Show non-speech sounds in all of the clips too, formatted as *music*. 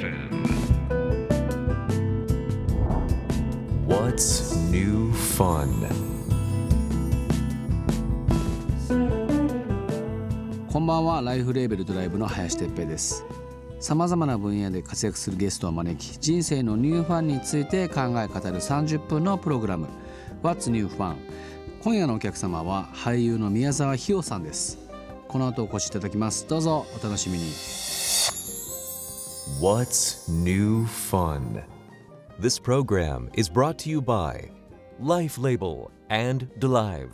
FM. What's new fun? こんばんは。ライフレーベルドライブの林哲平です。さまざまな分野で活躍するゲストを招き人生のニューファンについて考え語る30分のプログラム。What's New Fun? 今夜のお客様は俳優の宮沢ひよさんです。この後お越しいただきます。どうぞお楽しみに。What's new fun? This program is brought to you by Life Label and Delive.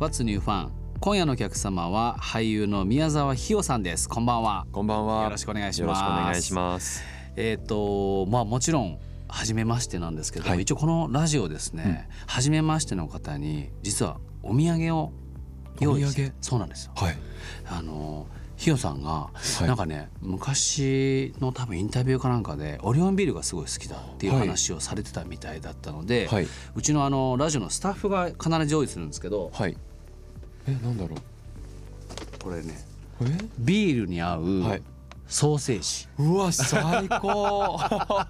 What's New Fun? 今夜のお客様は俳優の宮沢ひよさんですこんばんはこんばんは。よろしくお願いしますよろしくお願いします。えっ、とまあもちろん初めましてなんですけど、はい一応このラジオですね、初めましての方に実はお土産を用意してそうなんですよ。はい。あのひよさんが、いなんかね昔の多分インタビューかなんかでオリオンビールがすごい好きだっていうはい話をされてたみたいだったので、はいうちのあのラジオのスタッフが必ず用意するんですけどはい。え、なんだろう？これねえ？ビールに合うはいソーセージ、うわ最高。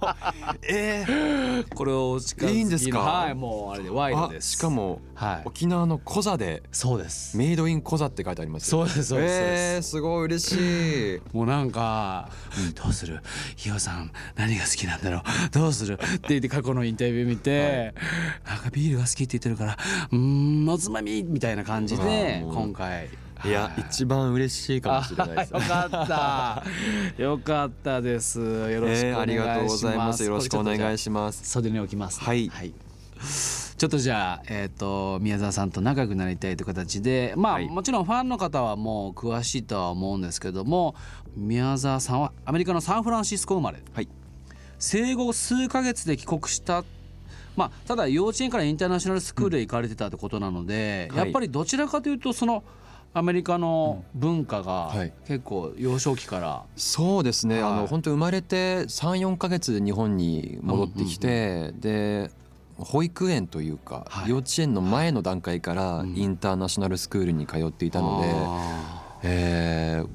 *laughs* えー、これをお近づいいんですか？はいもうあれでワイドあです。しかもはい。沖縄のコザでそうです。メイドインコザって書いてありますよ。そうですそうですえー、すごい嬉しい。*laughs* もうなんか「どうする？ひよさん何が好きなんだろう？どうする?」って言って過去のインタビュー見て、なんかビールが好きって言ってるから「うーんおつまみ」みたいな感じで今回。いやはい。一番嬉しいかもしれないです。よかった。*laughs* よかったです。よろしくえー、お願いします、ありがとうございます。よろしくお願いしします。袖に置きます、はい。ちょっとじゃあ、えー、と宮沢さんと仲良くなりたいという形でまあ、はい。もちろんファンの方はもう詳しいとは思うんですけども宮沢さんはアメリカのサンフランシスコ生まれ。はい。生後数ヶ月で帰国した。まあただ幼稚園からインターナショナルスクールへ行かれてたってことなので、はい。やっぱりどちらかというとそのアメリカの文化がはい。結構幼少期から、そうですね、はい。あの本当生まれて34か月で日本に戻ってきて、で保育園というか、はい。幼稚園の前の段階からん。インターナショナルスクールに通っていたので、あえー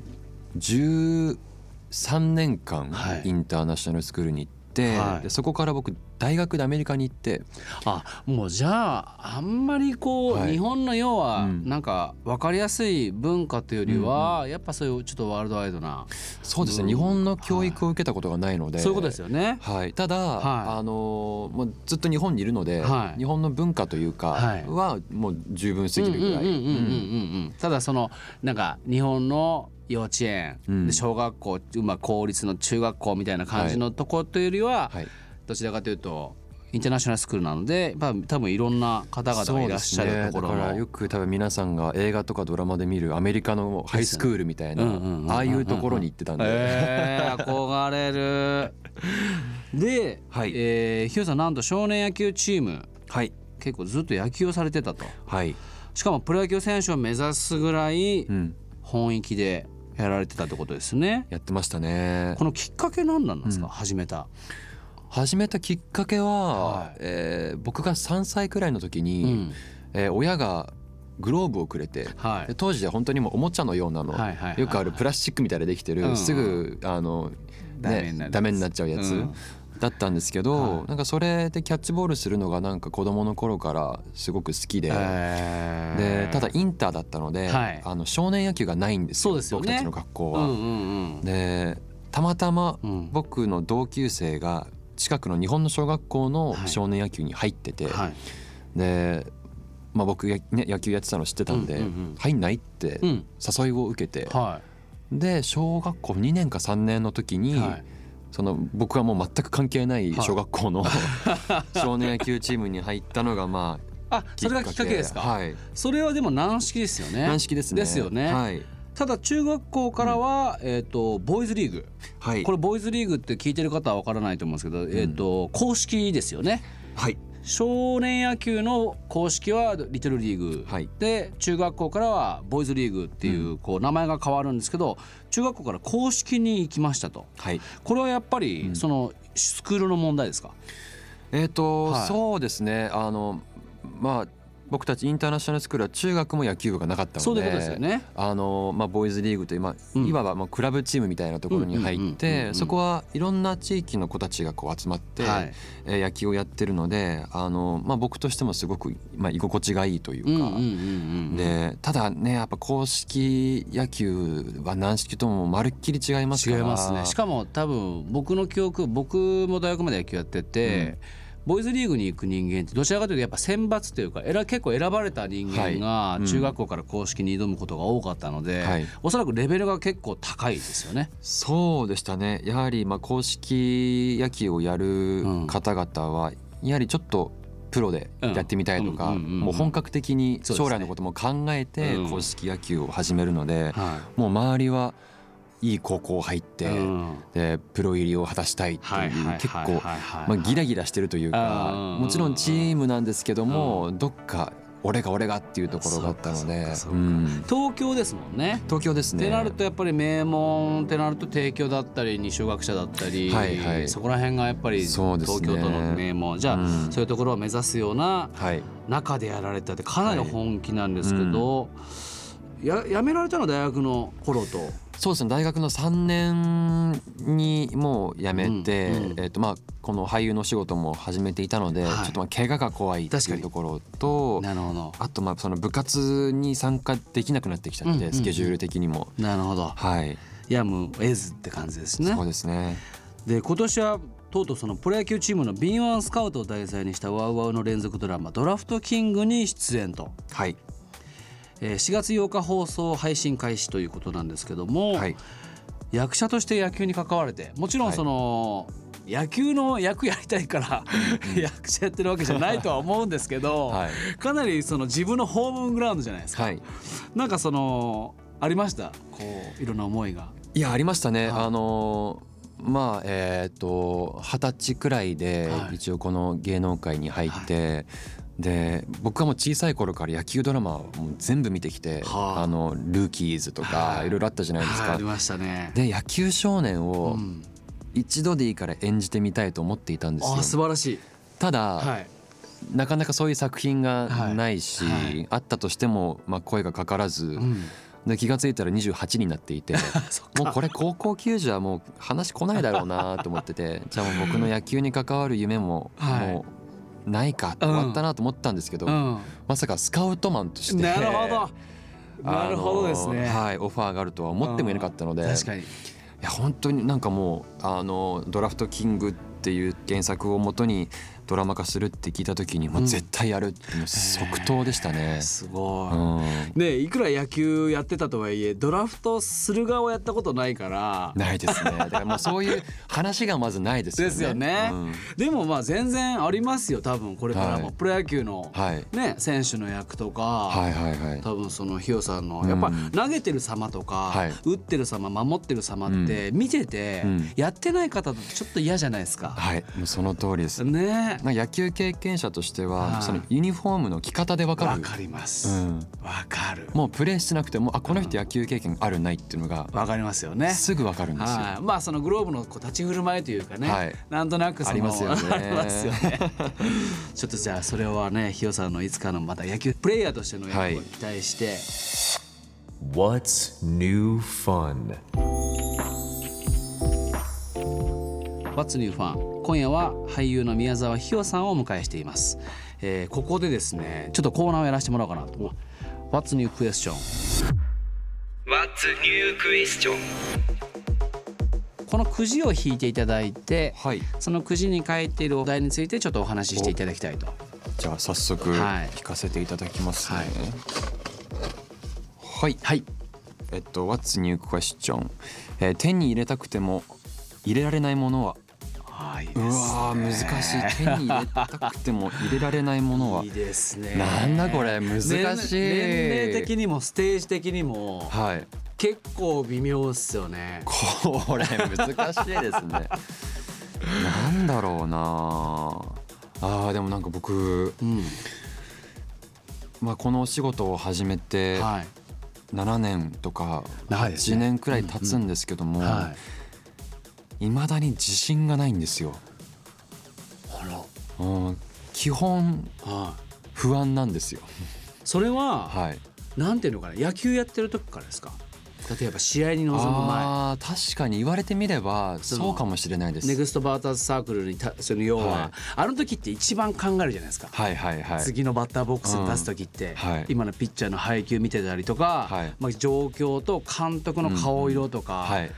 13年間はい。インターナショナルスクールに行って、はい。でそこから僕大学でアメリカに行ってーあもうじゃああんまりこう、はい。日本の要はうん。なんか分かりやすい文化というよりは、やっぱそういうちょっとワールドワイドな。そうですね、うん。日本の教育を受けたことがないので、そういうことですよね。はい、ただ、はい。あのもうずっと日本にいるので、はい。日本の文化というかはい。はもう十分すぎるぐらい。うんうんうんうんうんうん。ただそのなんか日本の幼稚園、うん。で小学校、まあ、公立の中学校みたいな感じのところというよりは、はい、どちらかというとインターナショナルスクールなので、まあ、多分いろんな方々がいらっしゃるところねだからよく多分皆さんが映画とかドラマで見るアメリカのハイスクールみたいな、ああいうところに行ってたんで、えー、憧れる。*laughs* で、はい。えー、ひよさんなんと少年野球チームはい。結構ずっと野球をされてたと。はい、しかもプロ野球選手を目指すぐらいうん、本域でやられてたってことですね。やってましたね。このきっかけ何なんですか、うん。始めた。始めたきっかけは、はい。えー僕が3歳くらいの時うに、ん。えー親がグローブをくれて、はい。で当時は本当にもうおもちゃのようなの、はいはいはいよくあるプラスチックみたいでできてる、うんすぐあの、ダメになるやつ。ね、ダメになっちゃうやつ、うん。だったんですけど、はい。なんかそれでキャッチボールするのがなんか子供の頃からすごく好きで。えー。でただインターだったので、はい。あの少年野球がないんですよそうですよね。僕たちの学校は。うんうんうん。でたまたまうん。僕の同級生が近くの日本の小学校のはい。少年野球に入ってて、はい。で、まあ、僕が、ね、野球やってたの知ってたんで「うんうんうん入んない?」ってうん。誘いを受けて、はで小学校2年か3年の時に、いはい。その僕はもう全く関係ない小学校の *laughs* 少年野球チームに入ったのがまああそれがきっかけですか、はい。それはでも軟式ですよね。軟式ですね。ですよね。はい、ただ中学校からは、えっ、とボーイズリーグ。はい、これボーイズリーグって聞いてる方は分からないと思うんですけど、えっ、と公式ですよね。はい。少年野球の公式はリトルリーグ、はい。で中学校からはボーイズリーグっていうこう名前が変わるんですけど中学校から公式に行きましたと。はい。これはやっぱりそのスクールの問題ですか、えっ、と、はい。そうですね。あのまあ僕たちインターナショナルスクールは中学も野球部がなかったのでそういうことですよね。あのまあ、ボーイズリーグという、まあうん。いわばまあクラブチームみたいなところに入っうんうんうん。うんうてん。そこはいろんな地域の子たちがこう集まって、はい。えー野球をやってるのであの、まあ、僕としてもすごく、まあ、居心地がいいというか。うんうんうんうんでただねやっぱ公式野球は軟式ともまるっきり違いますから。違いますね。しかも多分僕の記憶僕も大学まで野球やってて、ボーイズリーグに行く人間ってどちらかというとやっぱ選抜というか選結構選ばれた人間が中学校から公式に挑むことが多かったので、はい。おそらくレベルが結構高いですよね。そうでしたね。やはりまあ公式野球をやる方々はやはりちょっとプロでやってみたいとかうんうんうんうん。もう本格的に将来のことも考えてうん。公式野球を始めるのではもう周りはいい高校入ってうん。でプロ入りを果たしたいってはいはいいう結構はいはい。はいまあギラギラしてるというかうん。もちろんチームなんですけどもどっか俺が俺がっていうところがあったのでうん。東京ですもんね。東京ですね。ってなるとやっぱり名門ってなると帝京だったり二松学舎だったり、はいはい。そこら辺がやっぱり東京都の名門。じゃあ、うん。そういうところを目指すようなはい。中でやられたってかなり本気なんですけど、ややめられたのは大学の頃とそうですね。大学の3年にもう辞めて、うんうん。えっとまあこの俳優の仕事も始めていたので、はい。ちょっとまあ怪我が怖いっていうところとなるほど。あとまあその部活に参加できなくなってきちゃって、うんうん。スケジュール的にも。なるほど。はい、やむを得ずって感じですね。そうですね。で今年はとうとうそのプロ野球チームの敏腕スカウトを題材にしたワウワウの連続ドラマ「ドラフトキング」に出演と、はい、えー4月8日放送配信開始ということなんですけども、はい、役者として野球に関われてもちろんその、野球の役やりたいから役者やってるわけじゃないとは思うんですけど、はいかなりその自分のホームグラウンドじゃないですか。はい。なんかそのありました？こういろんな思いが。いやありましたね。はいあのーまあえっ、と二十歳くらいではい一応この芸能界に入って、で僕はもう小さい頃から野球ドラマをもう全部見てきて、はああのルーキーズとかはいいろいろあったじゃないですか。はいありましたね。で野球少年うをん、一度でいいから演じてみたいと思っていたんですよあ。素晴らしい。ただ、はい。なかなかそういう作品がないし、はいはいあったとしても、まあ、声がかからず、うん。で気が付いたら28になっていて *laughs* もうこれ高校球児はもう話来ないだろうなと思っててじゃあもう僕の野球に関わる夢もはいもうないか終わったなと思ったんですけど、うん。まさかスカウトマンとしてなるほど。なるほどですね。はい、オファーがあるとは思ってもいなかったので、確かに。いや本当になんかもうあのドラフトキングっていう原作をもとにドラマ化するって聞いた時に、まあ、うん絶対やるってもう即答でしたね。すごい。うん、ねいくら野球やってたとはいえドラフトする側をやったことないからないですね。*laughs* だからもうそういう話がまずないですよね。ですよねうんでもまあ全然ありますよ多分これからも、はいプロ野球の、はいね選手の役とか、はいはいはい。多分そのヒヨさんのやっぱうん投げてる様とか、はい打ってる様守ってる様って見てて、うんやってない方だとちょっと嫌じゃないですか。はい、もうその通りです。ねまあ野球経験者としては、はいそのユニフォームの着方でわかる。わかります。うんわかる。もうプレーしてなくてもあこの人野球経験あるないっていうのがわかりますよね。すぐわかるんですよ。はい、まあそのグローブのこう立ち振る舞いというかね、はいなんとなくそのありますよねありますよね *laughs* ちょっとじゃあそれはねひよさんのいつかのまた野球プレイヤーとしての役はいを期待して、What's new fun? What's New Fun? 今夜は俳優の宮沢ひよさんをお迎えしています、えーここでですねちょっとコーナーをやらせてもらおうかなと What's New Question What's new question? このくじを引いていただいてはい。そのくじに書いているお題についてちょっとお話ししていただきたいとじゃあ早速はい聞かせていただきますね。はいはい。はいえっと What's new question？えー手に入れたくても入れられないものは。はい、うわー難しい。手に入れたくても入れられないものは。いいですねなんだこれ難しい。年年齢的にもステージ的にもはい。結構微妙っすよねこれ難しいですね。なんだろうな。あーでもなんか僕、うんまあ、このお仕事を始めてはい7年とか長いですね8年くらい経つんですけども、はいいまだに自信がないんですよ。うん基本は不不安なんですよ。それは、はい。なんていうのかな野球やってる時からですか？例えば試合に臨む前ああ確かに言われてみればそうかもしれないです。ネクストバーターズサークルにたその要は、はいあの時って一番考えるじゃないですか、はいはいはい。次のバッターボックスに立つ時って、はい今のピッチャーの配球見てたりとか、はいまあ、状況と監督の顔色とか、はい。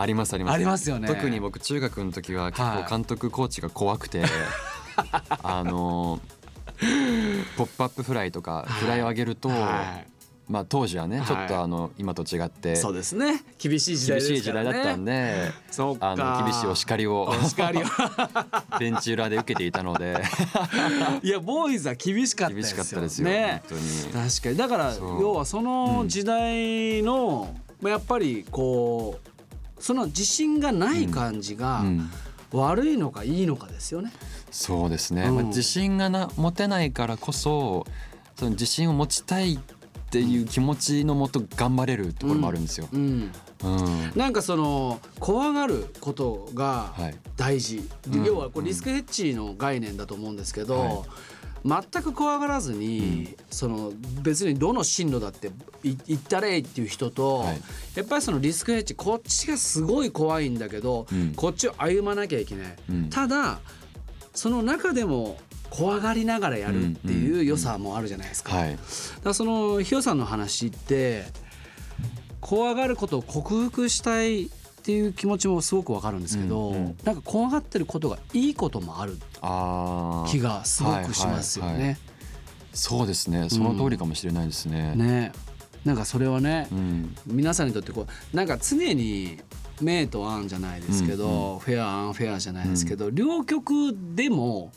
ありますあります。ありますよね。特に僕中学の時は結はい。構監督コーチが怖くて、*laughs* あのポップアップフライとかフライを上げると、はまあ当時はねはい。ちょっとあの今と違ってい、そうですね。厳しい時代厳しい時代だったんで、そうか。あの厳しいお叱りをお叱りを。ベンチ裏で受けていたので。*laughs* いやボーイズは厳しかったで厳しすよかったですよ、ね本当に。確かに。だから要はその時代の、まあやっぱりこうその自信がない感じがうん。悪いのかいいのかですよね。そうですね、うん。まあ、自信がな持てないからこそその自信を持ちたいっていう気持ちのもと頑張れるところもあるんですよ。うん、うん。なんかその怖がることがはい。大事、でうん要はこうリスクヘッジの概念だと思うんですけど、はい全く怖がらずに、その別にどの進路だってい行ったれいっていう人と、はい。やっぱりそのリスクヘッジこっちがすごい怖いんだけど、うん。こっちを歩まなきゃいけない、うん。ただその中でも怖がりながらやるっていう良さもあるじゃないですか。はい。だそのひよさんの話って怖がることを克服したいっていう気持ちもすごくわかるんですけど、うんうん。なんか怖がってることがいいこともある。あー気がすごくしますよはいはいはね。そうですね。その通りかもしれないですね。ね。なんかそれはね、うん。皆さんにとってこうなんか常に明と暗じゃないですけど、うんフェアアンフェアじゃないですけど、両極でも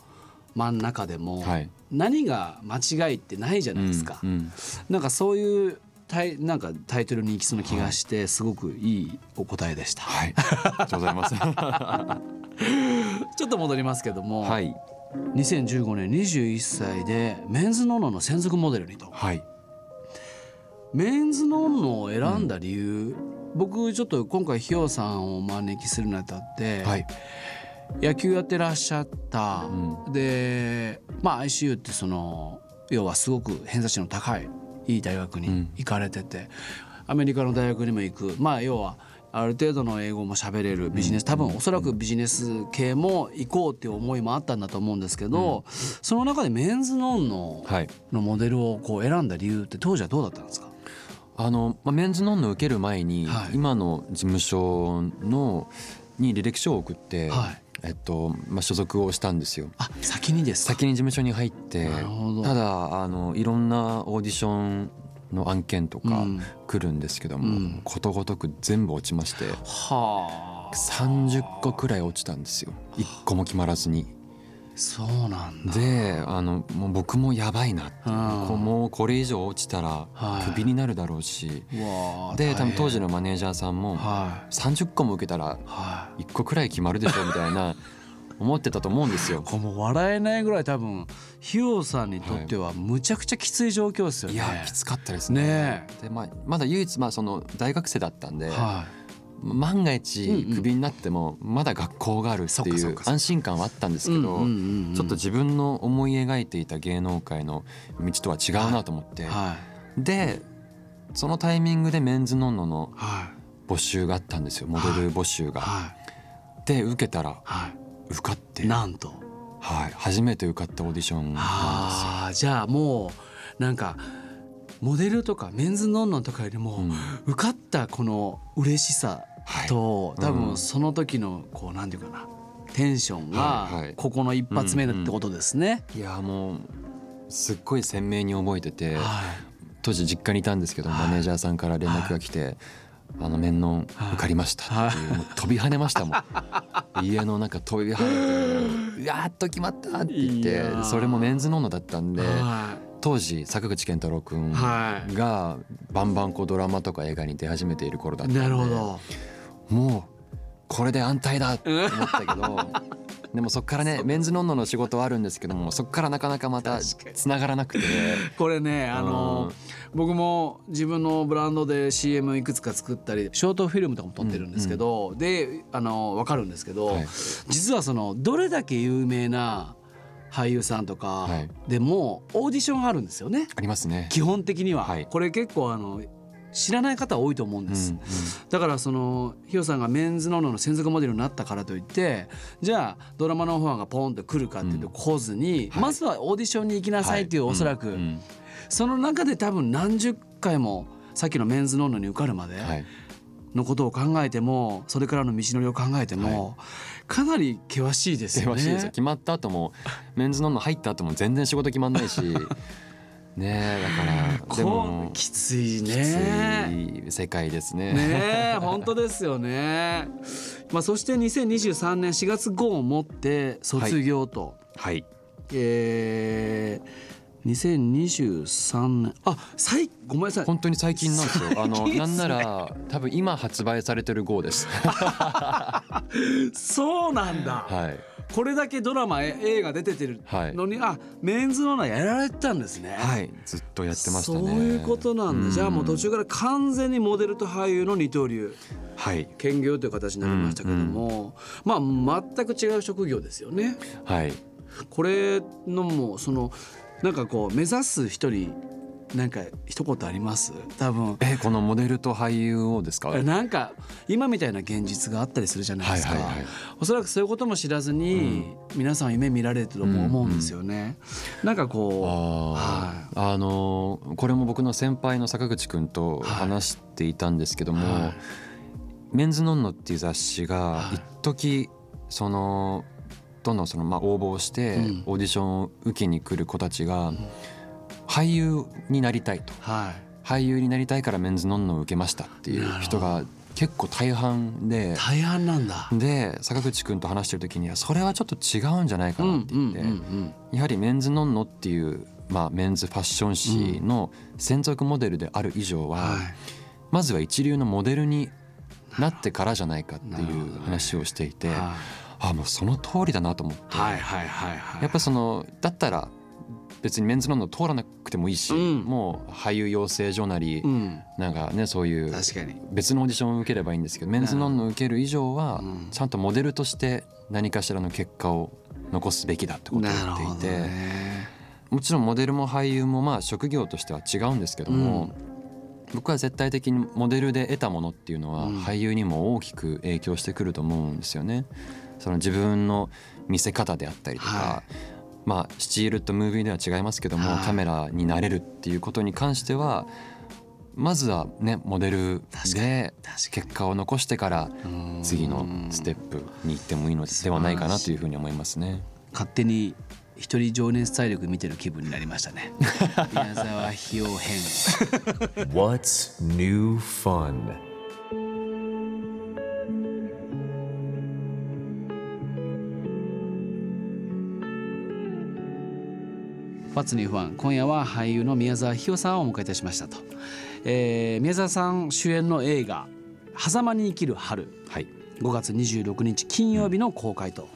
真ん中でもはい。何が間違いってないじゃないですか。うんうん。なんかそういうタイなんかタイトルに行きそうな気がして、すごくいいお答えでした。はい。ありがとうございます。*laughs* ちょっと戻りますけども、はい。2015年21歳でメンズノンノの専属モデルにと。はい。メンズノンノを選んだ理由、僕ちょっと今回ひよさんをお招きするにあたって、はい。野球やってらっしゃった、うでまあ ICU ってその要はすごく偏差値の高いいい大学にうん。行かれてて、アメリカの大学にも行く。まあ要はある程度の英語も喋れるビジネス多分おそらくビジネス系も行こうっていう思いもあったんだと思うんですけど、その中でメンズノンノはい。のモデルをこう選んだ理由って当時はどうだったんですか？あの、まあ、メンズノンノ受ける前に、はい。今の事務所のに履歴書を送って、はい。えっとまあ、所属をしたんですよ。あ先にですか？先に事務所に入ってただあのいろんなオーディションの案件とかうん。来るんですけども、うん。ことごとく全部落ちましてはあ。30個くらい落ちたんですよ。1個も決まらずに。そうなんだ。であのもう僕もやばいなってうん。もうこれ以上落ちたらはい。クビになるだろうし、うわあで多分当時のマネージャーさんもはい。30個も受けたらはい。1個くらい決まるでしょみたいな思ってたと思うんですよ。これもう笑えないぐらい多分ひよさんにとってはむちゃくちゃきつい状況ですよね。いやきつかったですね。ねでまあ、まだ唯一まあその大学生だったんで、は万が一クビになってもまだ学校があるっていう安心感はあったんですい。けど、ちょっと自分の思い描いていた芸能界の道とは違うなと思って、はい。でそのタイミングでメンズノンノのはい。募集があったんですよ。モデル募集が。はい。で受けたらは受かって。い。なんと。はい、初めて受かったオーディションなんですよ。ああじゃあもうなんかモデルとかメンズノンノンとかよりも、うん。受かったこの嬉しさと、多はい。うん。分その時のこうなんていうかなテンションはいはい。がここの一発目だってことですね。いやもうすっごい鮮明に覚えててはい。当時実家にいたんですけどマネージャーさんから連絡が来て「あの面の受かりました」っていう飛び跳ねましたもん *laughs* 家の中飛び跳ねて「やっと決まった!」って言っいてそれもメンズノンノだったんでは当時坂口健太郎君はいがバンバンこうドラマとか映画に出始めている頃だったんでいなるほど。もうこれで安泰だって思ったけどでもそっからねメンズノンノの仕事はあるんですけどもそっからなかなかまたつながらなくて。*laughs* これねあの僕も自分のブランドで CM いくつか作ったりショートフィルムとかも撮ってるんですけど、であの分かるんですけど、はい。実はそのどれだけ有名な俳優さんとかはい。でもオーディションあるんですよね。ありますね。基本的には、はい。これ結構あの知らない方多いと思うんです、うんうん。だからそのヒヨさんがメンズノンノの専属モデルになったからといってじゃあドラマのオファーがポンと来るかっていうと来ずに、はい。まずはオーディションに行きなさいっていう、はい。おそらく、うんうん。その中で多分何十回もさっきのメンズノンノに受かるまではい。のことを考えてもそれからの道のりを考えても、かなり険しいですよ険しいです。決まった後もメンズノンノ入った後も全然仕事決まんないし *laughs* ねえだからでこもうきついきつね。い世界ですね。ねえ本当ですよね。まあそして2023年4月号をもって卒業と、はいえー2023年あ最ごめんなさい本当に最近なんですよ。あのなんなら多分今発売されてる号です。*laughs* そうなんだ、はいこれだけドラマえ映画出ててるはい。のに、あメンズノーナやられてたんですね。はい。ずっとやってましたね。そういうことなんだ、じゃあもう途中から完全にモデルと俳優の二刀流。はい。兼業という形になりましたけども、まあ全く違う職業ですよね。はい。これのもうそのなんかこう目指す人になんか一言あります？多分。えこのモデルと俳優をですか？はいなんか今みたいな現実があったりするじゃないですか、はいはい。おそらくそういうことも知らずに、皆さん夢見られてると思うんですよね、なんかこあー。あのーこれも僕の先輩の坂口くんと話していたんですけども「はい。メンズノンノ」っていう雑誌が一時そのどんどんそのまあ応募をしてうん。オーディションを受けに来る子たちが俳優になりたいと。うはい。俳優になりたいからメンズノンノを受けましたっていう人が結構大半で。大半なんだ。で坂口くんと話してる時にはそれはちょっと違うんじゃないかなって言って。んやはりメンズノンノっていう、まあ、メンズファッション誌の専属モデルである以上は、はい。まずは一流のモデルになってからじゃないかっていう話をしていて、はあもうその通りだなと思って、やっぱそのだったら別にメンズノンノ通らなくてもいいし、うん。もう俳優養成所なり、うん。なんかねそういう別のオーディションを受ければいいんですけどメンズノンノを受ける以上はうん。ちゃんとモデルとして何かしらの結果を残すべきだってことを言っていて。ね。もちろんモデルも俳優もまあ職業としては違うんですけども、僕は絶対的にモデルで得たものっていうのはうん。俳優にも大きく影響してくると思うんですよね。その自分の見せ方であったりとか、はまあスチールとムービーでは違いますけども、はい。カメラになれるっていうことに関してはまずはねモデルで結果を残してからうん。次のステップに行ってもいいのではないかなとい。うふうに思いますね。勝手に一人情熱大陸見てる気分になりましたね。*laughs* 宮沢ひよ編。What's new fun?「バツニーファン」今夜は俳優の宮沢ひよさんをお迎えいたしましたと、えー宮沢さん主演の映画「狭間に生きる春はい、」5月26日金曜日の公開と、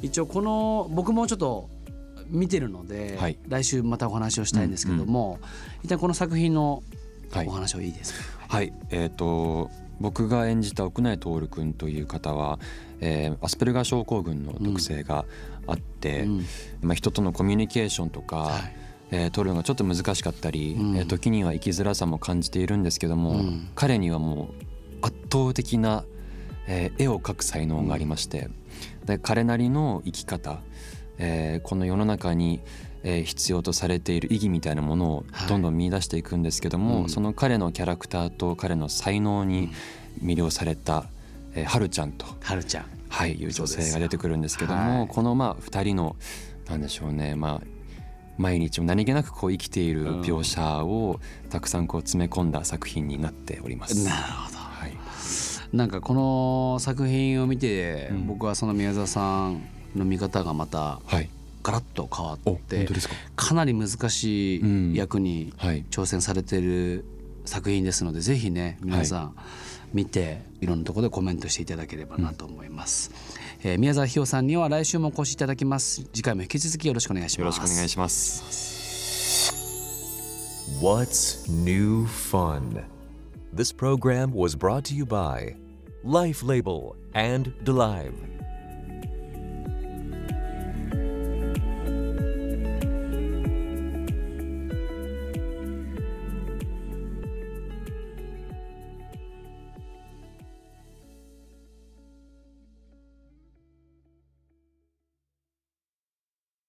一応この僕もちょっと見てるので、はい。来週またお話をしたいんですけども、一旦この作品のはい。お話をいいですか、はい、えー、と僕が演じた奥内徹君という方は、えーアスペルガー症候群の特性があって、うん。まあ、人とのコミュニケーションとか、はい。えー取るのがちょっと難しかったり、うん。えー時には生きづらさも感じているんですけども、うん。彼にはもう圧倒的な、えー絵を描く才能がありまして、で彼なりの生き方、えーこの世の中に、えー必要とされている意義みたいなものをはい。どんどん見出していくんですけども、うん。その彼のキャラクターと彼の才能に魅了された、えー、はるちゃんと、はるちゃんはい、いう女性が出てくるんですけどはい。も、このまあ2人のなんでしょうねまあ毎日を何気なくこう生きている描写をたくさんこう詰め込んだ作品になっております。なるほど。はい、なんかこの作品を見て、うん。僕はその宮沢さんの見方がまたはい、ガラッと変わっおてか？かなり難しうん。い役にはい、挑戦されてる作品ですので、ぜひね皆さん見ていろんなところでコメントしていただければなと思います、えー宮沢ひよさんには来週もお越しいただきます次回も引き続きよろしくお願いしますよろしくお願いします。What's new fun? This program was brought to you by Life Label and DeLive.